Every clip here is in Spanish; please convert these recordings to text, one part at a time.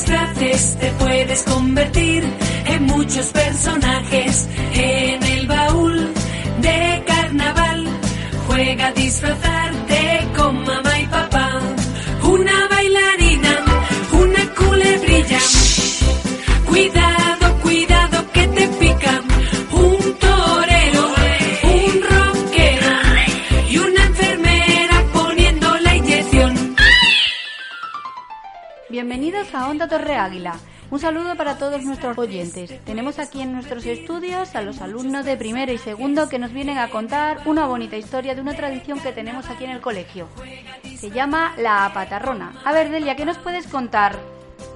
Disfraces te puedes convertir en muchos personajes. En el baúl de carnaval juega a disfrazarte Onda Torre Águila. Un saludo para todos nuestros oyentes. Tenemos aquí en nuestros estudios a los alumnos de primero y segundo que nos vienen a contar una bonita historia de una tradición que tenemos aquí en el colegio. Se llama la patarrona. A ver, Delia, ¿qué nos puedes contar?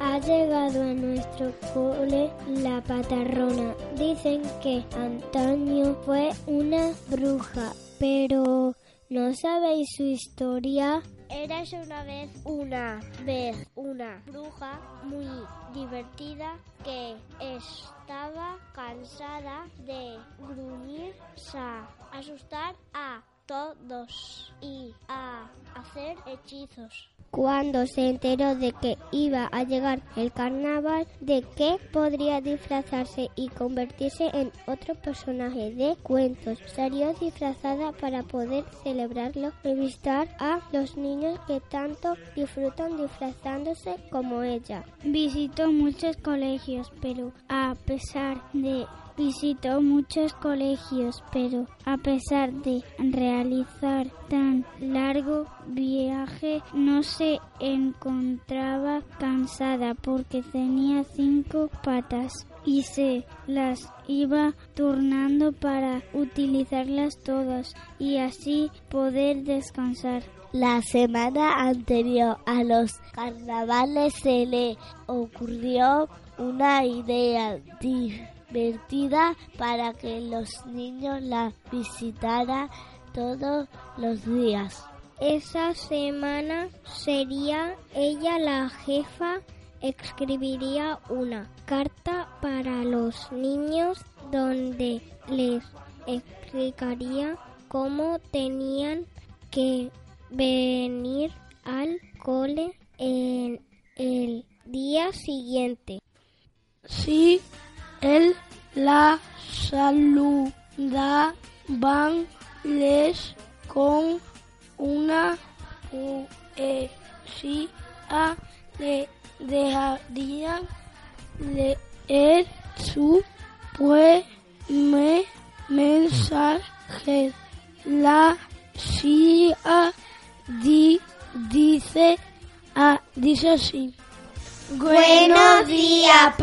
Ha llegado a nuestro cole la patarrona. Dicen que antaño fue una bruja, pero ¿no sabéis su historia? Eras una vez una vez una bruja muy divertida que estaba cansada de gruñir, a asustar a todos y a hacer hechizos. Cuando se enteró de que iba a llegar el carnaval, de que podría disfrazarse y convertirse en otro personaje de cuentos, salió disfrazada para poder celebrarlo y visitar a los niños que tanto disfrutan disfrazándose como ella. Visitó muchos colegios, pero a pesar de Visitó muchos colegios, pero a pesar de realizar tan largo viaje, no se encontraba cansada porque tenía cinco patas y se las iba turnando para utilizarlas todas y así poder descansar. La semana anterior a los carnavales se le ocurrió una idea divertida para que los niños la visitaran todos los días. Esa semana sería ella la jefa, escribiría una carta para los niños donde les explicaría cómo tenían que venir al cole en el día siguiente. Si él la saludaban les con una poesía le dejarían leer su poema mensaje. La CIA di- dice ah, dice así. Buenos días,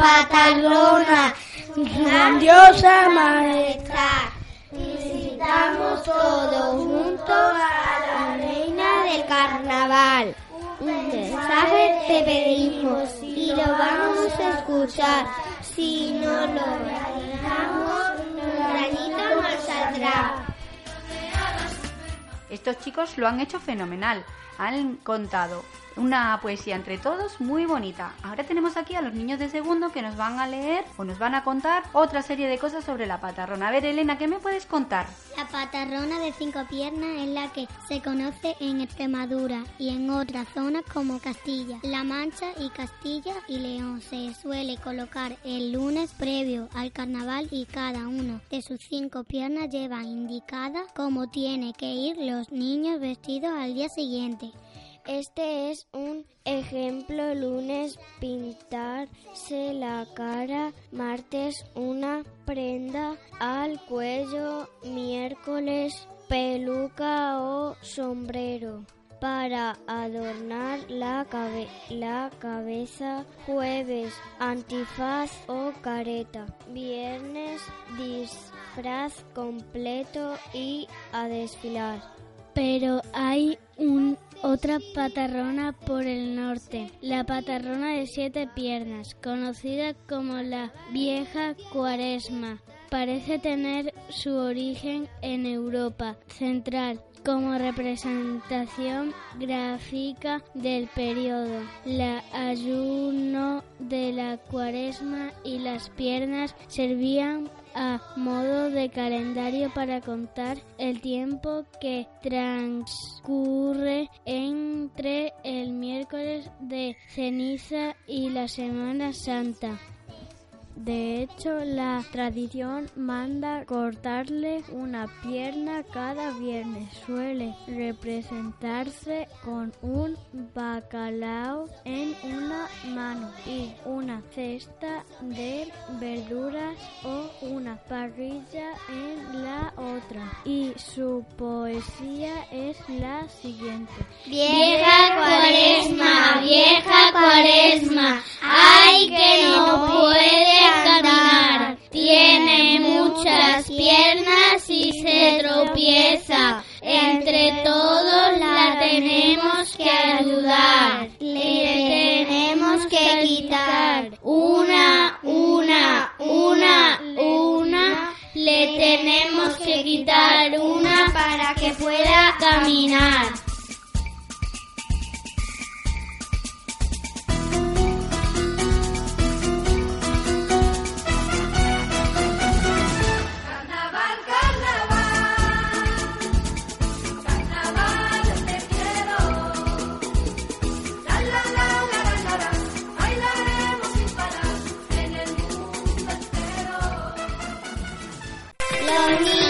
grandiosa majestad Visitamos todos juntos a la reina del carnaval. Un mensaje te pedimos y lo vamos a escuchar. Si no lo realizamos, un granito nos saldrá. Estos chicos lo han hecho fenomenal. Han contado una poesía entre todos muy bonita. Ahora tenemos aquí a los niños de segundo que nos van a leer o nos van a contar otra serie de cosas sobre la patarrona. A ver, Elena, ¿qué me puedes contar? La patarrona de cinco piernas es la que se conoce en Extremadura y en otras zonas como Castilla, La Mancha y Castilla y León. Se suele colocar el lunes previo al carnaval y cada uno de sus cinco piernas lleva indicada cómo tiene que ir los niños vestidos al día siguiente. Este es un ejemplo. Lunes pintarse la cara. Martes una prenda al cuello. Miércoles peluca o sombrero para adornar la, cabe- la cabeza. Jueves antifaz o careta. Viernes disfraz completo y a desfilar. Pero hay un, otra patarrona por el norte, la patarrona de siete piernas, conocida como la vieja cuaresma. Parece tener su origen en Europa central como representación gráfica del periodo. La ayuno de la cuaresma y las piernas servían a modo de calendario para contar el tiempo que transcurre entre el miércoles de ceniza y la Semana Santa. De hecho, la tradición manda cortarle una pierna cada viernes. Suele representarse con un bacalao en una mano y una cesta de verduras o una parrilla en la otra. Y su poesía es la siguiente. Vieja cuaresma, vieja cuaresma, ay que Entre todos la tenemos que ayudar, le tenemos que quitar una, una, una, una, le tenemos que quitar una para que pueda caminar. Tony.